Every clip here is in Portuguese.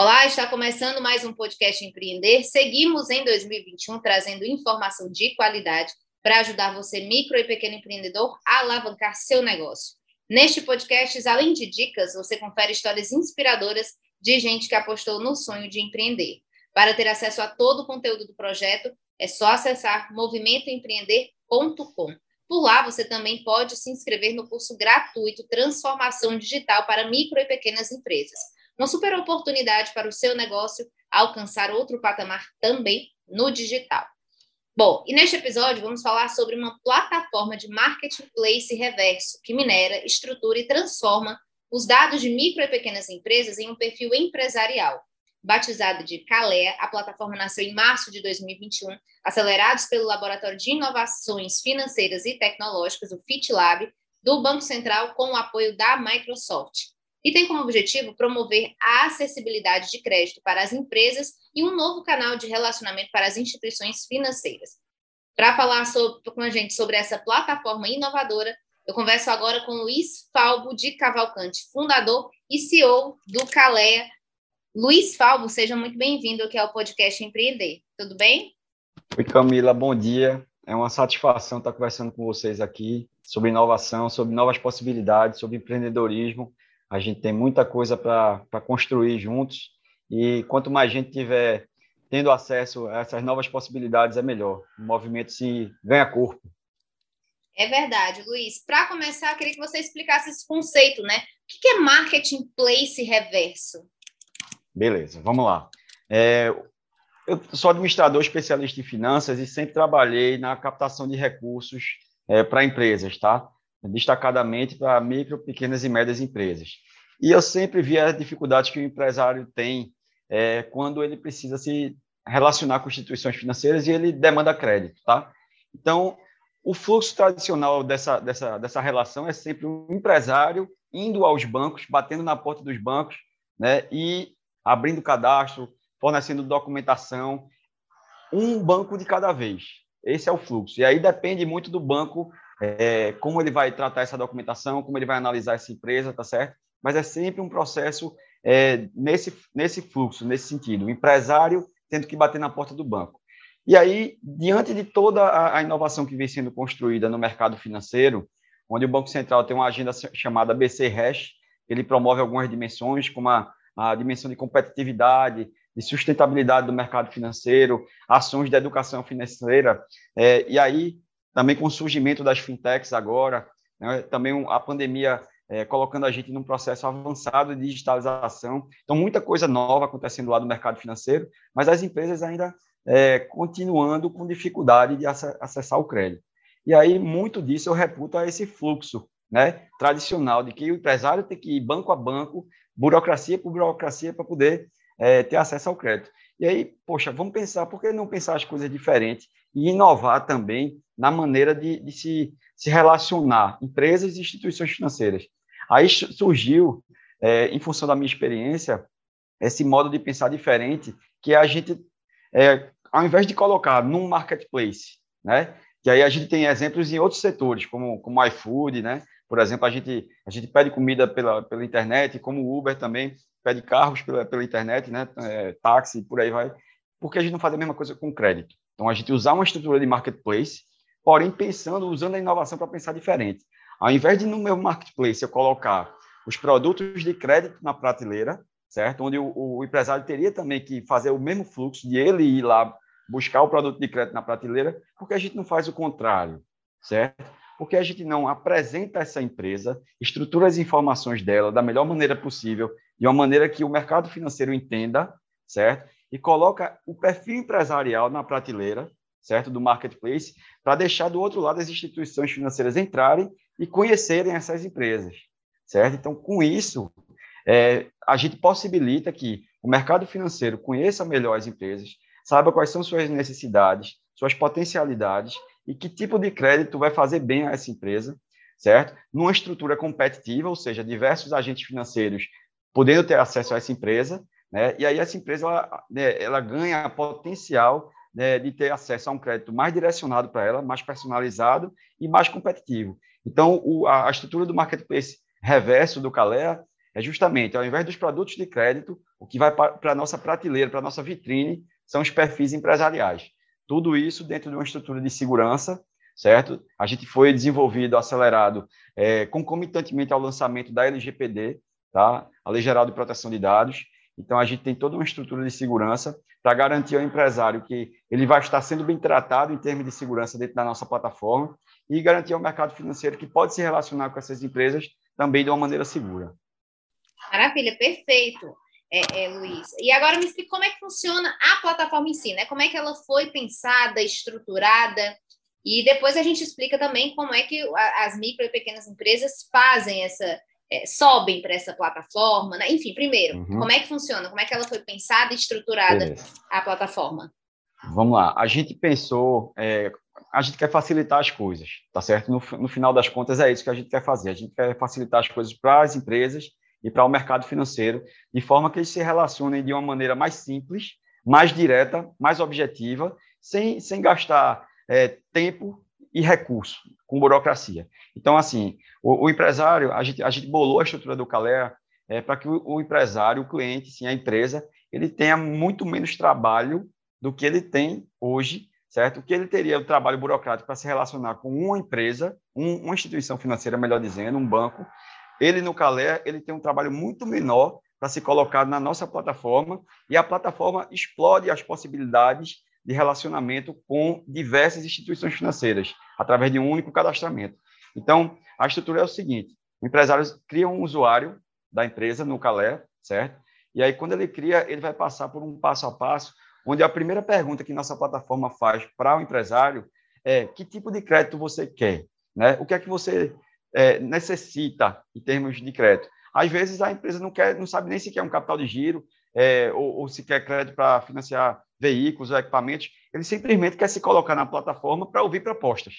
Olá, está começando mais um podcast Empreender. Seguimos em 2021 trazendo informação de qualidade para ajudar você, micro e pequeno empreendedor, a alavancar seu negócio. Neste podcast, além de dicas, você confere histórias inspiradoras de gente que apostou no sonho de empreender. Para ter acesso a todo o conteúdo do projeto, é só acessar movimentoempreender.com. Por lá, você também pode se inscrever no curso gratuito Transformação Digital para Micro e Pequenas Empresas uma super oportunidade para o seu negócio alcançar outro patamar também no digital. Bom, e neste episódio vamos falar sobre uma plataforma de marketplace reverso que minera, estrutura e transforma os dados de micro e pequenas empresas em um perfil empresarial. Batizada de Calea, a plataforma nasceu em março de 2021, acelerados pelo Laboratório de Inovações Financeiras e Tecnológicas, o FitLab, do Banco Central, com o apoio da Microsoft e tem como objetivo promover a acessibilidade de crédito para as empresas e um novo canal de relacionamento para as instituições financeiras. Para falar sobre, com a gente sobre essa plataforma inovadora, eu converso agora com Luiz Falbo de Cavalcante, fundador e CEO do Calea. Luiz Falbo, seja muito bem-vindo aqui ao podcast Empreender. Tudo bem? Oi, Camila, bom dia. É uma satisfação estar conversando com vocês aqui sobre inovação, sobre novas possibilidades, sobre empreendedorismo a gente tem muita coisa para construir juntos e quanto mais gente tiver tendo acesso a essas novas possibilidades, é melhor. O movimento se ganha corpo. É verdade, Luiz. Para começar, queria que você explicasse esse conceito, né? O que é marketing place reverso? Beleza, vamos lá. É, eu sou administrador especialista em finanças e sempre trabalhei na captação de recursos é, para empresas, tá? Destacadamente para micro, pequenas e médias empresas. E eu sempre vi as dificuldades que o empresário tem é, quando ele precisa se relacionar com instituições financeiras e ele demanda crédito, tá? Então, o fluxo tradicional dessa, dessa, dessa relação é sempre um empresário indo aos bancos, batendo na porta dos bancos, né, e abrindo cadastro, fornecendo documentação, um banco de cada vez. Esse é o fluxo. E aí depende muito do banco é, como ele vai tratar essa documentação, como ele vai analisar essa empresa, tá certo? Mas é sempre um processo é, nesse, nesse fluxo, nesse sentido. O empresário tendo que bater na porta do banco. E aí, diante de toda a, a inovação que vem sendo construída no mercado financeiro, onde o Banco Central tem uma agenda chamada BC Hash, ele promove algumas dimensões, como a, a dimensão de competitividade, de sustentabilidade do mercado financeiro, ações de educação financeira, é, e aí também com o surgimento das fintechs agora, né, também a pandemia é, colocando a gente num processo avançado de digitalização. Então, muita coisa nova acontecendo lá no mercado financeiro, mas as empresas ainda é, continuando com dificuldade de acessar o crédito. E aí, muito disso eu reputo a esse fluxo né, tradicional de que o empresário tem que ir banco a banco, burocracia por burocracia, para poder é, ter acesso ao crédito. E aí, poxa, vamos pensar, por que não pensar as coisas diferentes e inovar também na maneira de, de se, se relacionar, empresas e instituições financeiras. Aí surgiu, é, em função da minha experiência, esse modo de pensar diferente, que a gente, é, ao invés de colocar num marketplace, né, que aí a gente tem exemplos em outros setores, como, como iFood, né, por exemplo, a gente, a gente pede comida pela, pela internet, como o Uber também pede carros pela, pela internet, né, é, táxi, por aí vai, porque a gente não faz a mesma coisa com crédito. Então, a gente usar uma estrutura de marketplace porém pensando, usando a inovação para pensar diferente. Ao invés de no meu marketplace eu colocar os produtos de crédito na prateleira, certo? Onde o, o empresário teria também que fazer o mesmo fluxo de ele ir lá buscar o produto de crédito na prateleira, porque a gente não faz o contrário, certo? Porque a gente não apresenta essa empresa, estrutura as informações dela da melhor maneira possível, de uma maneira que o mercado financeiro entenda, certo? E coloca o perfil empresarial na prateleira, certo? Do marketplace, para deixar do outro lado as instituições financeiras entrarem e conhecerem essas empresas, certo? Então, com isso, é, a gente possibilita que o mercado financeiro conheça melhor as empresas, saiba quais são suas necessidades, suas potencialidades e que tipo de crédito vai fazer bem a essa empresa, certo? Numa estrutura competitiva, ou seja, diversos agentes financeiros podendo ter acesso a essa empresa, né? E aí essa empresa ela, né, ela ganha potencial né, de ter acesso a um crédito mais direcionado para ela, mais personalizado e mais competitivo. Então, o, a, a, estrutura do marketplace reverso do Calea é justamente, ao invés dos produtos de crédito, o que vai para a nossa prateleira, para a nossa vitrine, são os perfis empresariais. Tudo isso dentro de uma estrutura de segurança, certo? A gente foi desenvolvido, acelerado, é, concomitantemente ao lançamento da LGPD, tá? a Lei Geral de Proteção de Dados. Então, a gente tem toda uma estrutura de segurança para garantir ao empresário que ele vai estar sendo bem tratado em termos de segurança dentro da nossa plataforma e garantir ao mercado financeiro que pode se relacionar com essas empresas também de uma maneira segura. Maravilha, perfeito, é, é, Luiz. E agora me explique como é que funciona a plataforma em si, né? Como é que ela foi pensada, estruturada, e depois a gente explica também como é que as micro e pequenas empresas fazem essa, é, sobem para essa plataforma, né? Enfim, primeiro, uhum. como é que funciona? Como é que ela foi pensada e estruturada Beleza. a plataforma? Vamos lá. A gente pensou, é, a gente quer facilitar as coisas, tá certo? No, no final das contas é isso que a gente quer fazer. A gente quer facilitar as coisas para as empresas e para o mercado financeiro, de forma que eles se relacionem de uma maneira mais simples, mais direta, mais objetiva, sem, sem gastar é, tempo e recurso, com burocracia. Então, assim, o, o, empresário, a gente, a gente bolou a estrutura do Calea é, para que o, o, empresário, o cliente, sim, a empresa, ele tenha muito menos trabalho do que ele tem hoje, certo? Que ele teria o trabalho burocrático para se relacionar com uma empresa, um, uma instituição financeira, melhor dizendo, um banco. Ele, no Calea, ele tem um trabalho muito menor para se colocar na nossa plataforma e a plataforma explode as possibilidades de relacionamento com diversas instituições financeiras, através de um único cadastramento. Então, a estrutura é o seguinte: o empresário cria um usuário da empresa no Calé, certo? E aí, quando ele cria, ele vai passar por um passo a passo, onde a primeira pergunta que nossa plataforma faz para o empresário é que tipo de crédito você quer? Né? O que é que você é, necessita em termos de crédito? Às vezes, a empresa não, quer, não sabe nem se quer um capital de giro, é, ou, ou se quer crédito para financiar veículos ou equipamentos, ele simplesmente quer se colocar na plataforma para ouvir propostas,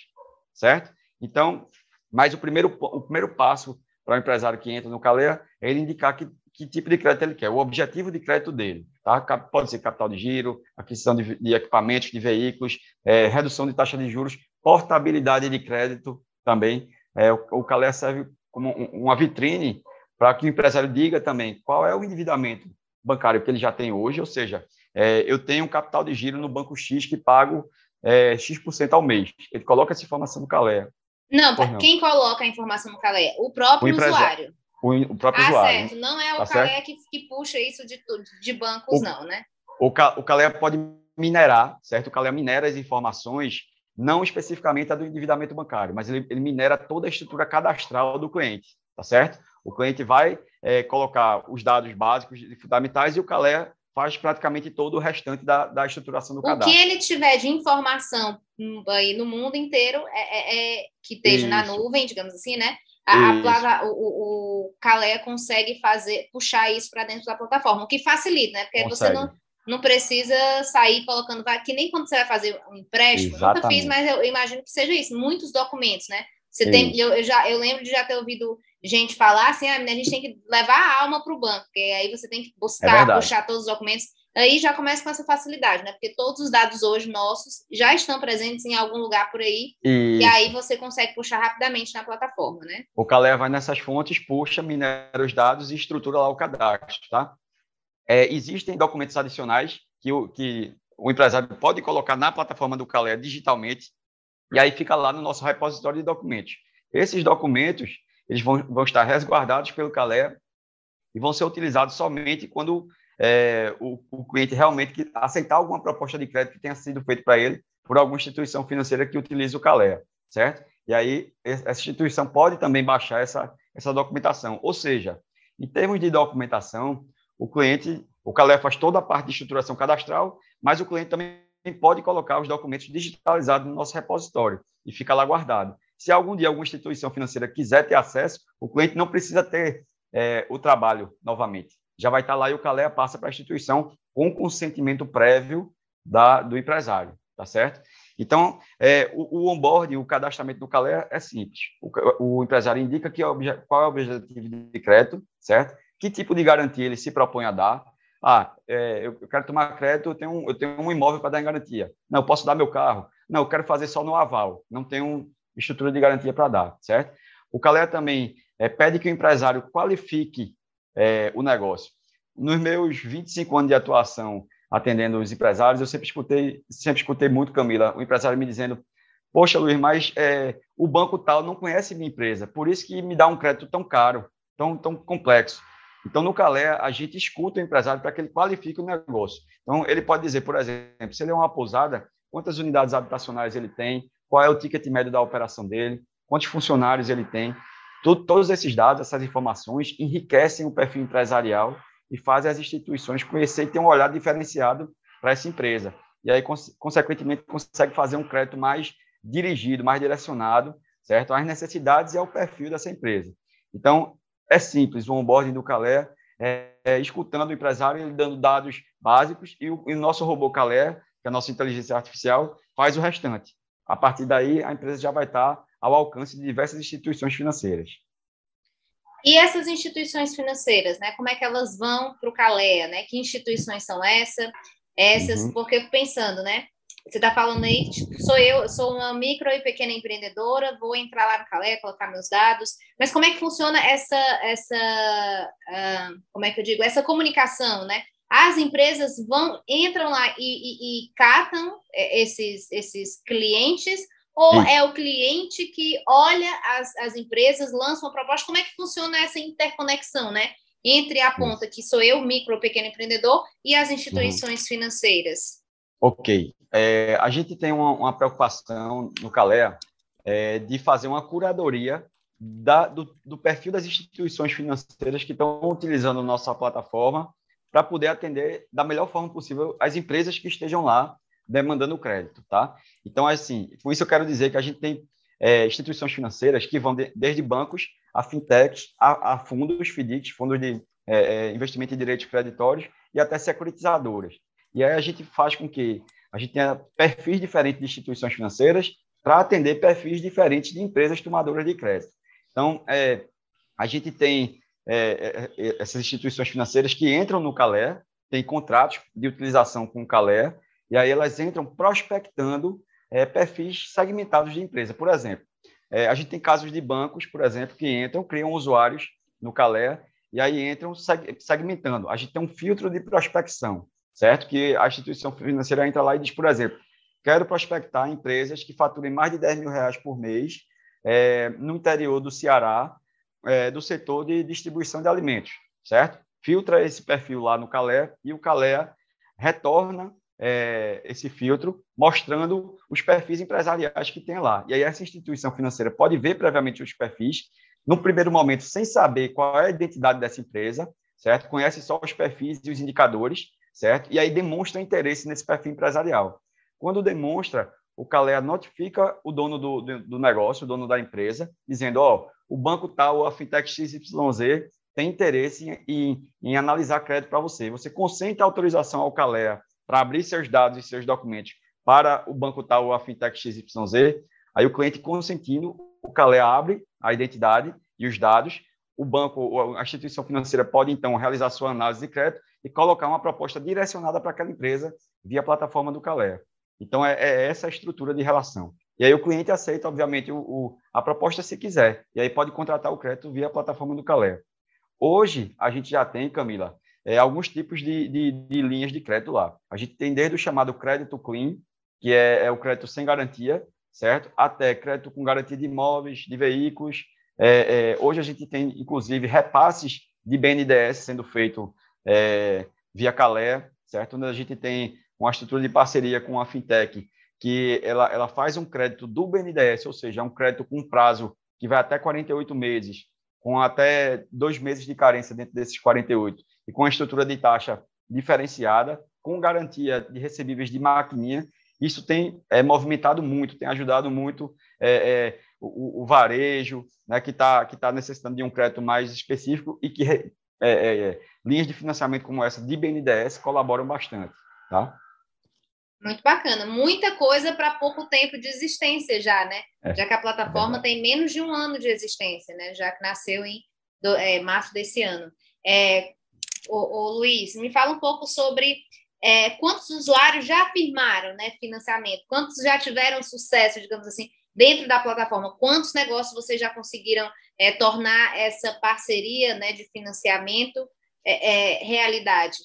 certo? Então, mas o primeiro, o primeiro passo para o empresário que entra no Calea é ele indicar que, que tipo de crédito ele quer, o objetivo de crédito dele. Tá? Pode ser capital de giro, aquisição de, de equipamentos, de veículos, é, redução de taxa de juros, portabilidade de crédito também. É, o, o Calea serve como uma vitrine para que o empresário diga também qual é o endividamento bancário que ele já tem hoje, ou seja, é, eu tenho um capital de giro no banco X que pago é, X% ao mês. Ele coloca essa informação no Calea. Não, não, quem coloca a informação no Calé? O próprio o usuário. O, o, próprio ah, usuário. certo. Não é o tá Calé que, que, puxa isso de, de bancos, o, não, né? O, o Calé pode minerar, certo? O Calé minera as informações, não especificamente a do endividamento bancário, mas ele, ele minera toda a estrutura cadastral do cliente, tá certo? O cliente vai é, colocar os dados básicos e fundamentais e o Calé faz praticamente todo o restante da, da estruturação do o cadastro. O que ele tiver de informação aí no mundo inteiro é, é, é que esteja Isso. na nuvem, digamos assim, né? A, plaga, o, o Calé consegue fazer, puxar isso para dentro da plataforma, o que facilita, né? Porque consegue. você não, não precisa sair colocando, que nem quando você vai fazer um empréstimo, Exatamente. nunca fiz, mas eu imagino que seja isso, muitos documentos, né? Você tem, eu, eu, já, eu lembro de já ter ouvido gente falar assim, ah, a gente tem que levar a alma para o banco, porque aí você tem que buscar, é puxar todos os documentos. Aí já começa com essa facilidade, né? Porque todos os dados hoje nossos já estão presentes em algum lugar por aí, e, e aí você consegue puxar rapidamente na plataforma, né? O Calé vai nessas fontes, puxa, minera os dados e estrutura lá o cadastro, tá? É, existem documentos adicionais que o, que o empresário pode colocar na plataforma do Calé digitalmente, e aí fica lá no nosso repositório de documentos. Esses documentos, eles vão, vão estar resguardados pelo Calé e vão ser utilizados somente quando é, o, o, cliente realmente aceitar alguma proposta de crédito que tenha sido feita para ele por alguma instituição financeira que utilize o Calé, certo? E aí essa instituição pode também baixar essa, essa documentação. Ou seja, em termos de documentação, o cliente, o Calé faz toda a parte de estruturação cadastral, mas o cliente também pode colocar os documentos digitalizados no nosso repositório e fica lá guardado. Se algum dia alguma instituição financeira quiser ter acesso, o cliente não precisa ter é, o trabalho novamente. já vai estar lá e o Calea passa para a instituição com consentimento prévio da, do empresário, tá certo? Então, é, o, o onboarding, o cadastramento do Calea é simples. O, o empresário indica que é qual é o objetivo de crédito, certo? Que tipo de garantia ele se propõe a dar. Ah, é, eu quero tomar crédito, eu tenho, eu tenho um imóvel para dar em garantia. Não, eu posso dar meu carro. Não, eu quero fazer só no aval. Não tenho estrutura de garantia para dar, certo? O Calea também é, pede que o empresário qualifique é, o negócio. Nos meus 25 anos de atuação atendendo os empresários, eu sempre escutei, sempre escutei muito, Camila, o empresário me dizendo, poxa, Luiz, mas é, o banco tal não conhece minha empresa, por isso que me dá um crédito tão caro, tão, tão complexo. Então, no Calé, a gente escuta o empresário para que ele qualifique o negócio. Então, ele pode dizer, por exemplo, se ele é uma pousada, quantas unidades habitacionais ele tem, qual é o ticket médio da operação dele, quantos funcionários ele tem. Tudo, todos esses dados, essas informações, enriquecem o perfil empresarial e fazem as instituições conhecer e ter um olhar diferenciado para essa empresa. E aí, consequentemente, consegue fazer um crédito mais dirigido, mais direcionado, certo? às necessidades e ao perfil dessa empresa. Então, é simples, o onboarding do Calé é, é escutando o empresário, ele dando dados básicos, e o, e nosso robô Calé, que é a nossa inteligência artificial, faz o restante. A partir daí, a empresa já vai estar ao alcance de diversas instituições financeiras. E essas instituições financeiras, né? Como é que elas vão para o Calea, né? Que instituições são essa, essas? Uhum. Porque pensando, né? Você está falando aí, tipo, sou eu, sou uma micro e pequena empreendedora, vou entrar lá no Calé, colocar meus dados, mas como é que funciona essa, essa uh, como é que eu digo, essa comunicação, né? As empresas vão, entram lá e, e, e catam é, esses, esses clientes, ou Sim. é o cliente que olha as, as empresas, lança uma proposta? Como é que funciona essa interconexão, né? Entre a ponta que sou eu, micro, pequeno empreendedor, e as instituições uhum. financeiras. Ok. É, a gente tem uma, uma preocupação no Calea é, de fazer uma curadoria da, do, do, perfil das instituições financeiras que estão utilizando nossa plataforma para poder atender da melhor forma possível as empresas que estejam lá demandando crédito, tá? Então, assim, com isso eu quero dizer que a gente tem é, instituições financeiras que vão de, desde bancos a fintechs, a, a fundos, FDICs, fundos de é, é, investimento em direitos creditórios e até securitizadoras. E aí a gente faz com que a gente tenha perfis diferentes de instituições financeiras para atender perfis diferentes de empresas tomadoras de crédito. Então, é, a gente tem é, é, é essas instituições financeiras que entram no Calé, tem contratos de utilização com o Calé, e aí elas entram prospectando é, perfis segmentados de empresa. Por exemplo, é, a gente tem casos de bancos, por exemplo, que entram, criam usuários no Calé, e aí entram segmentando. A gente tem um filtro de prospecção certo? Que a instituição financeira entra lá e diz, por exemplo, quero prospectar empresas que faturem mais de 10 mil reais por mês é, no interior do Ceará, é, do setor de distribuição de alimentos, certo? Filtra esse perfil lá no Calé e o Calé retorna é, esse filtro, mostrando os perfis empresariais que tem lá. E aí essa instituição financeira pode ver previamente os perfis, no primeiro momento, sem saber qual é a identidade dessa empresa, certo? Conhece só os perfis e os indicadores, certo? E aí demonstra interesse nesse perfil empresarial. Quando demonstra, o Calea notifica o dono do, do negócio, o dono da empresa, dizendo, ó, oh, o banco tal, a fintech XYZ, tem interesse em, em, em analisar crédito para você. Você consente a autorização ao Calea para abrir seus dados e seus documentos para o banco tal ou a fintech XYZ, aí o cliente consentindo, o Calea abre a identidade e os dados, o banco, a instituição financeira pode, então, realizar sua análise de crédito e colocar uma proposta direcionada para aquela empresa via plataforma do Calé. Então, é, é, essa a estrutura de relação. E aí o cliente aceita, obviamente, o, o, a proposta se quiser. E aí pode contratar o crédito via a plataforma do Calé. Hoje, a gente já tem, Camila, é, alguns tipos de, de, de, linhas de crédito lá. A gente tem desde o chamado crédito clean, que é, é o crédito sem garantia, certo? Até crédito com garantia de imóveis, de veículos. É, é hoje a gente tem, inclusive, repasses de BNDES sendo feito é, via Calé, certo? Onde a gente tem uma estrutura de parceria com a fintech que ela, ela faz um crédito do BNDES, ou seja, é um crédito com prazo que vai até 48 meses, com até dois meses de carência dentro desses 48, e com a estrutura de taxa diferenciada, com garantia de recebíveis de maquininha. Isso tem é, movimentado muito, tem ajudado muito é, é, o, o, varejo, né, que está que tá necessitando de um crédito mais específico e que é, é, é, linhas de financiamento como essa de BNDES colaboram bastante, tá? Muito bacana. Muita coisa para pouco tempo de existência já, né? É, já que a plataforma é tem menos de um ano de existência, né? Já que nasceu em do, é, março desse ano. É, o, Luiz, me fala um pouco sobre é, quantos usuários já afirmaram né, financiamento, quantos já tiveram sucesso, digamos assim, dentro da plataforma, quantos negócios vocês já conseguiram é, tornar essa parceria né, de financiamento é, realidade?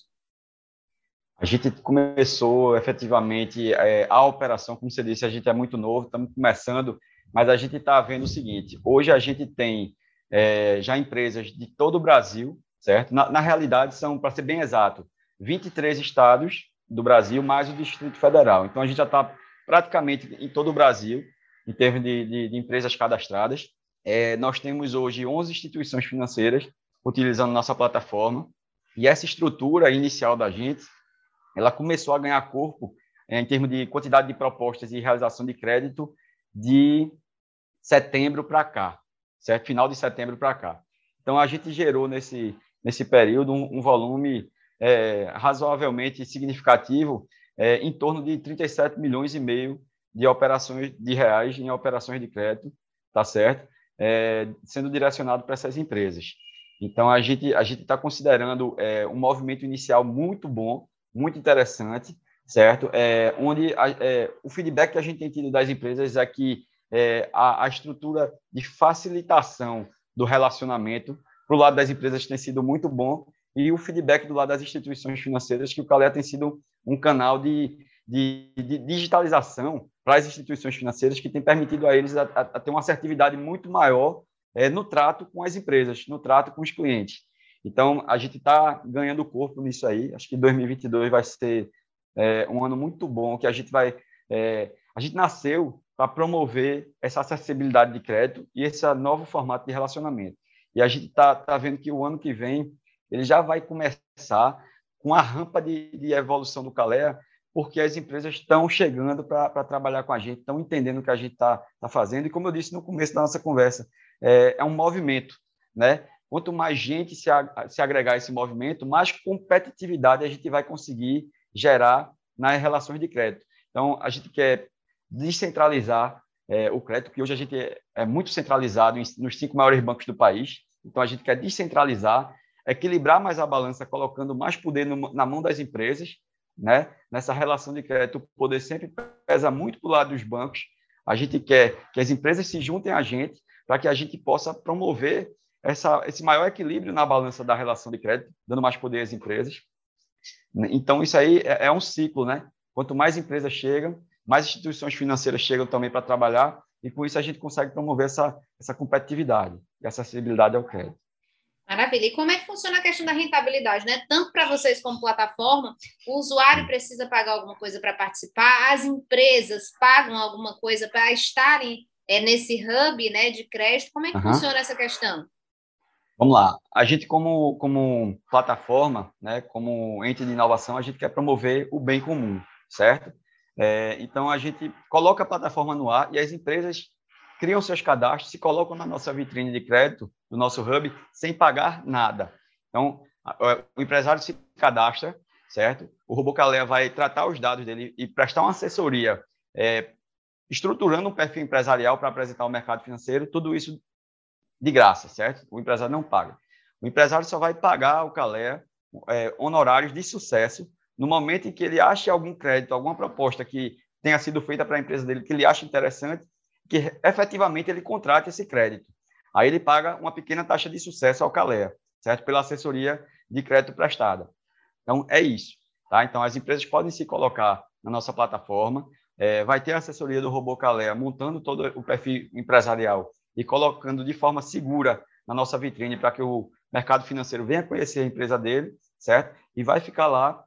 A gente começou efetivamente é, a operação, como você disse, a gente é muito novo, estamos começando, mas a gente está vendo o seguinte: hoje a gente tem é, já empresas de todo o Brasil, certo? Na, na realidade, são, para ser bem exato, 23 estados do Brasil, mais o Distrito Federal. Então, a gente já está praticamente em todo o Brasil, em termos de, de, de empresas cadastradas. É, nós temos hoje 11 instituições financeiras utilizando nossa plataforma, e essa estrutura inicial da gente ela começou a ganhar corpo é, em termos de quantidade de propostas e realização de crédito de setembro para cá, certo? Final de setembro para cá. Então, a gente gerou nesse, nesse período um, um volume é, razoavelmente significativo, é, em torno de 37 milhões e meio de operações de reais em operações de crédito, tá certo? É, sendo direcionado para essas empresas. Então, a gente a está considerando um movimento inicial muito bom, muito interessante, certo? É, onde a, é, o feedback que a gente tem tido das empresas é que é, a, a, estrutura de facilitação do relacionamento para o lado das empresas tem sido muito bom e o feedback do lado das instituições financeiras que o Calé tem sido um canal de, de, de digitalização para as instituições financeiras que tem permitido a eles a, a ter uma assertividade muito maior é, no trato com as empresas, no trato com os clientes. Então, a gente está ganhando corpo nisso aí. Acho que 2022 vai ser é, um ano muito bom, que a gente vai... É, a gente nasceu para promover essa acessibilidade de crédito e esse novo formato de relacionamento. E a gente está tá vendo que o ano que vem ele já vai começar com a rampa de, de evolução do Calea, porque as empresas estão chegando para trabalhar com a gente, estão entendendo o que a gente está tá fazendo. E como eu disse no começo da nossa conversa, é, é um movimento, né? Quanto mais gente se, se agregar a esse movimento, mais competitividade a gente vai conseguir gerar nas relações de crédito. Então, a gente quer descentralizar é, o crédito, que hoje a gente é, é muito centralizado em, nos cinco maiores bancos do país. Então, a gente quer descentralizar, equilibrar mais a balança, colocando mais poder no, na mão das empresas. Né? Nessa relação de crédito, o poder sempre pesa muito para o lado dos bancos. A gente quer que as empresas se juntem a gente para que a gente possa promover essa, esse maior equilíbrio na balança da relação de crédito, dando mais poder às empresas. Então, isso aí é, é um ciclo, né? Quanto mais empresas chegam, mais instituições financeiras chegam também para trabalhar, e com isso a gente consegue promover essa, essa competitividade e acessibilidade ao crédito. Maravilha. E como é que funciona a questão da rentabilidade, né? Tanto para vocês como plataforma, o usuário precisa pagar alguma coisa para participar, as empresas pagam alguma coisa para estarem é, nesse hub né, de crédito. Como é que uhum. funciona essa questão? Vamos lá. A gente, como, como plataforma, né, como ente de inovação, a gente quer promover o bem comum, certo? É, então, a gente coloca a plataforma no ar e as empresas criam seus cadastros, se colocam na nossa vitrine de crédito, do nosso hub, sem pagar nada. Então, o empresário se cadastra, certo? O Robocalé vai tratar os dados dele e prestar uma assessoria, é, estruturando um perfil empresarial para apresentar ao mercado financeiro, tudo isso de graça, certo? O empresário não paga. O empresário só vai pagar ao Calé é, honorários de sucesso no momento em que ele ache algum crédito, alguma proposta que tenha sido feita para a empresa dele, que ele acha interessante, que efetivamente ele contrate esse crédito. Aí ele paga uma pequena taxa de sucesso ao Calé, certo? Pela assessoria de crédito prestada. Então, é isso. Tá? Então, as empresas podem se colocar na nossa plataforma, é, vai ter a assessoria do Robô Calé montando todo o perfil empresarial e colocando de forma segura na nossa vitrine para que o mercado financeiro venha conhecer a empresa dele, certo? E vai ficar lá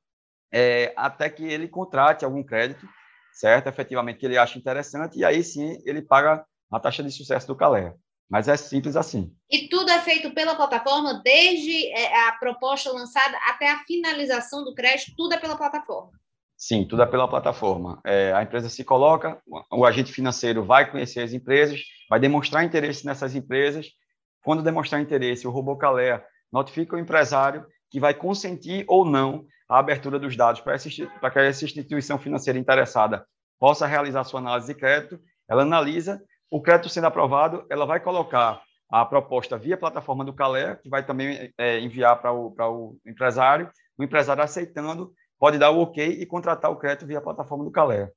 é, até que ele contrate algum crédito, certo? Efetivamente, que ele acha interessante, e aí sim ele paga a taxa de sucesso do Calé. Mas é simples assim. E tudo é feito pela plataforma, desde é, a proposta lançada até a finalização do crédito, tudo é pela plataforma. Sim, tudo é pela plataforma. É, a empresa se coloca, o agente financeiro vai conhecer as empresas, vai demonstrar interesse nessas empresas. Quando demonstrar interesse, o Robocalé, notifica o empresário que vai consentir ou não a abertura dos dados para, para que essa instituição financeira interessada possa realizar sua análise de crédito. Ela analisa, o crédito sendo aprovado, ela vai colocar a proposta via plataforma do Calé, que vai também é, enviar para o, para o empresário. O empresário aceitando, pode dar o ok e contratar o crédito via plataforma do Calé.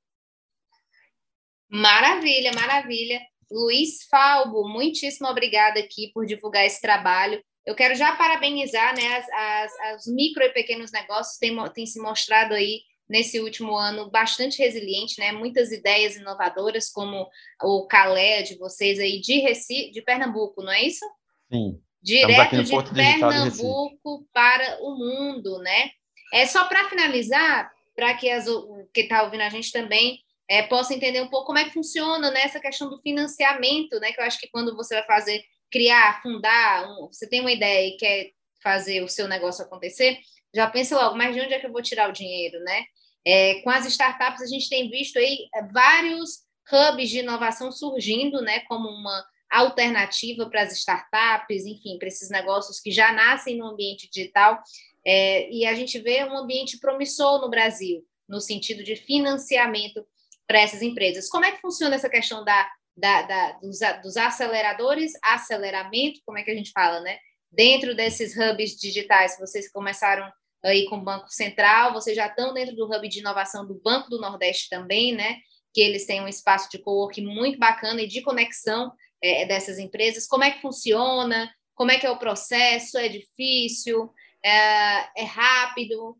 Maravilha, maravilha. Luiz Falbo, muitíssimo obrigada aqui por divulgar esse trabalho. Eu quero já parabenizar né, as, as, as micro e pequenos negócios, têm se mostrado aí nesse último ano bastante resiliente, né? Muitas ideias inovadoras, como o Calé de vocês aí de Recife, de Pernambuco, não é isso? Sim. Direto de Pernambuco para o mundo, né? É só para finalizar, para que as que está ouvindo a gente também é, possa entender um pouco como é que funciona né, questão do financiamento, né? Que eu acho que quando você vai fazer criar, fundar, um, você tem uma ideia e quer fazer o seu negócio acontecer, já pensa logo, mas de onde é que eu vou tirar o dinheiro, né? É, com as startups, a gente tem visto aí é, vários hubs de inovação surgindo, né, como uma alternativa para as startups, enfim, para esses negócios que já nascem no ambiente digital. É, e a gente vê um ambiente promissor no Brasil, no sentido de financiamento para essas empresas. Como é que funciona essa questão da da, da, dos, dos aceleradores, aceleramento, como é que a gente fala, né? Dentro desses hubs digitais, vocês começaram aí com o Banco Central, vocês já estão dentro do hub de inovação do Banco do Nordeste também, né? Que eles têm um espaço de co-work muito bacana e de conexão é, dessas empresas. Como é que funciona? Como é que é o processo? É difícil? É, é rápido?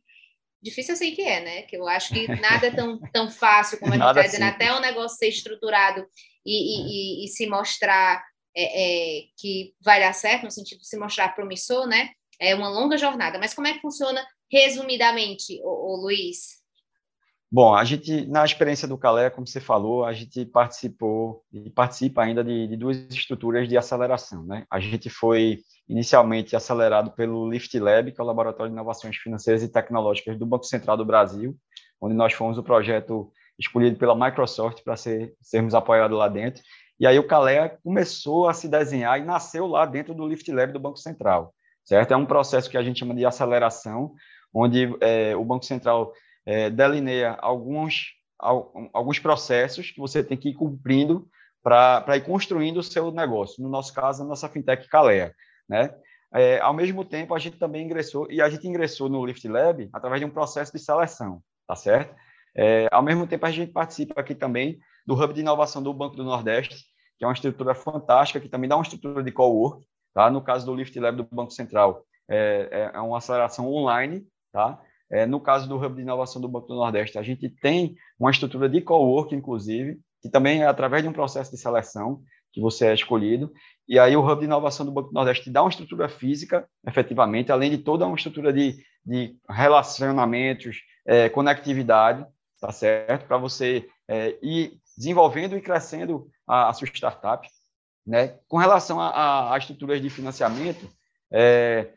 Difícil eu sei que é, né? Que eu acho que nada é tão, tão fácil como a gente está dizendo, até o negócio ser estruturado e, e, e se mostrar é, é, que vai dar certo, no sentido de se mostrar promissor, né? É uma longa jornada. Mas como é que funciona resumidamente, o, o Luiz? Bom, a gente, na experiência do Calé, como você falou, a gente participou e participa ainda de, de, duas estruturas de aceleração. Né? A gente foi inicialmente acelerado pelo Lift Lab, que é o Laboratório de Inovações Financeiras e Tecnológicas do Banco Central do Brasil, onde nós fomos o projeto escolhido pela Microsoft para ser, sermos apoiados lá dentro. E aí o Calé começou a se desenhar e nasceu lá dentro do Lift Lab do Banco Central, certo? É um processo que a gente chama de aceleração, onde é, o Banco Central é, delineia alguns, alguns processos que você tem que ir cumprindo para ir construindo o seu negócio. No nosso caso, a nossa fintech Calea, né? É, ao mesmo tempo, a gente também ingressou, e a gente ingressou no Lift Lab através de um processo de seleção, tá certo? É, ao mesmo tempo, a gente participa aqui também do Hub de Inovação do Banco do Nordeste, que é uma estrutura fantástica, que também dá uma estrutura de co-work. Tá? No caso do Lift Lab do Banco Central, é, é uma aceleração online. Tá? É, no caso do Hub de Inovação do Banco do Nordeste, a gente tem uma estrutura de co-work, inclusive, que também é através de um processo de seleção que você é escolhido. E aí o Hub de Inovação do Banco do Nordeste dá uma estrutura física, efetivamente, além de toda uma estrutura de, de relacionamentos, é, conectividade, tá certo? Para você é, ir desenvolvendo e crescendo a, a sua startup. Né? Com relação a, estruturas de financiamento, é,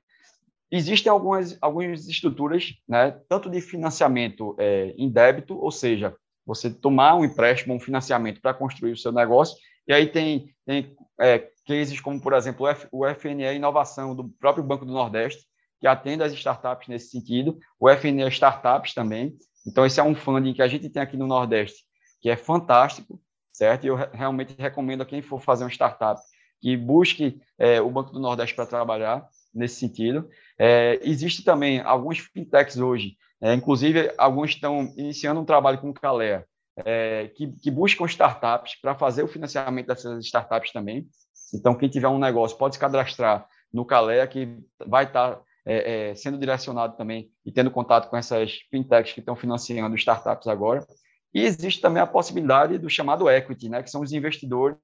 existem algumas, algumas estruturas, né, tanto de financiamento é, em débito, ou seja, você tomar um empréstimo, um financiamento para construir o seu negócio, e aí tem, tem é, cases como, por exemplo, o, FNE Inovação do próprio Banco do Nordeste, que atende as startups nesse sentido, o FNE Startups também, então, esse é um funding que a gente tem aqui no Nordeste, que é fantástico, certo? E eu realmente recomendo a quem for fazer uma startup que busque é, o Banco do Nordeste para trabalhar nesse sentido. É, existe também alguns fintechs hoje, é, inclusive alguns estão iniciando um trabalho com o Calea, é, que, que, buscam startups para fazer o financiamento dessas startups também. Então, quem tiver um negócio pode se cadastrar no Calea, que vai estar tá é, é, sendo direcionado também e tendo contato com essas fintechs que estão financiando startups agora. E existe também a possibilidade do chamado equity, né, que são os investidores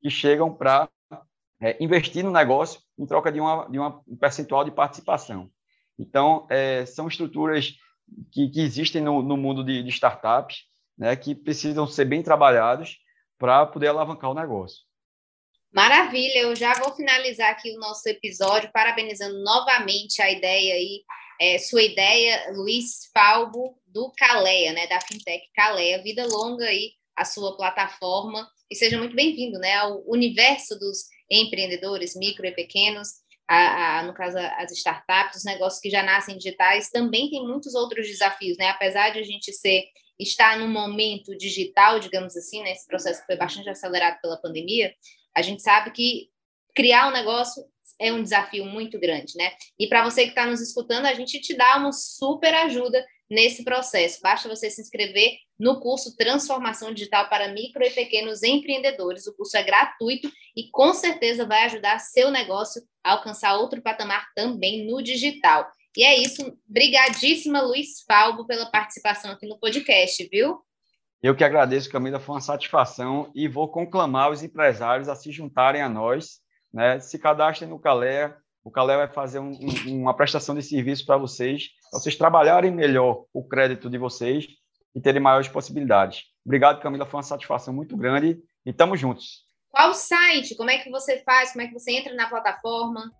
que chegam para é, investir no negócio em troca de, uma, de uma, um percentual de participação. Então, é, são estruturas que, que existem no, no, mundo de, de startups, né, que precisam ser bem trabalhados para poder alavancar o negócio. Maravilha, eu já vou finalizar aqui o nosso episódio, parabenizando novamente a ideia aí, é, sua ideia, Luiz Falbo, do Caleia, né, da Fintech Caleia, vida longa aí a sua plataforma, e seja muito bem-vindo, né, ao universo dos empreendedores micro e pequenos, a, a, no caso, as startups, os negócios que já nascem digitais, também tem muitos outros desafios, né? Apesar de a gente ser estar num momento digital, digamos assim, né? Esse processo foi bastante acelerado pela pandemia, a gente sabe que criar um negócio é um desafio muito grande, né? E para você que está nos escutando, a gente te dá uma super ajuda nesse processo. Basta você se inscrever no curso Transformação Digital para Micro e Pequenos Empreendedores. O curso é gratuito e com certeza vai ajudar seu negócio a alcançar outro patamar também no digital. E é isso. Brigadíssima, Luiz Falbo, pela participação aqui no podcast, viu? Eu que agradeço, Camila, foi uma satisfação e vou conclamar os empresários a se juntarem a nós, né? Se cadastrem no Calé, o Calé vai fazer um, um, uma prestação de serviço para vocês, para vocês trabalharem melhor o crédito de vocês e terem maiores possibilidades. Obrigado, Camila, foi uma satisfação muito grande e estamos juntos. Qual o site? Como é que você faz? Como é que você entra na plataforma?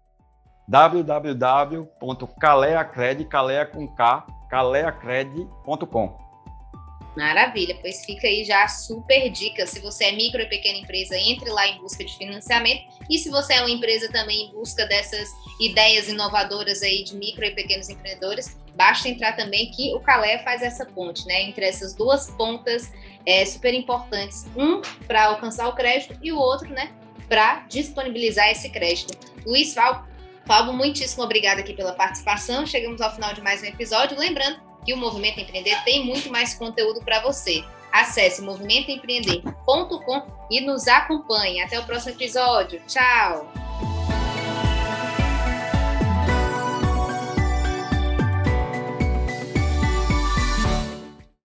www.caleacred, calea com K, caleacred.com. Maravilha, pois fica aí já a super dica. Se você é micro e pequena empresa, entre lá em busca de financiamento. E se você é uma empresa também em busca dessas ideias inovadoras aí de micro e pequenos empreendedores, basta entrar também que o Calé faz essa ponte, né? Entre essas duas pontas é, super importantes. Um para alcançar o crédito e o outro, né? Para disponibilizar esse crédito. Luiz Fábio, Fábio, muitíssimo obrigada aqui pela participação. Chegamos ao final de mais um episódio. Lembrando que o Movimento Empreender tem muito mais conteúdo para você. Acesse movimentoempreender.com e nos acompanhe. Até o próximo episódio. Tchau!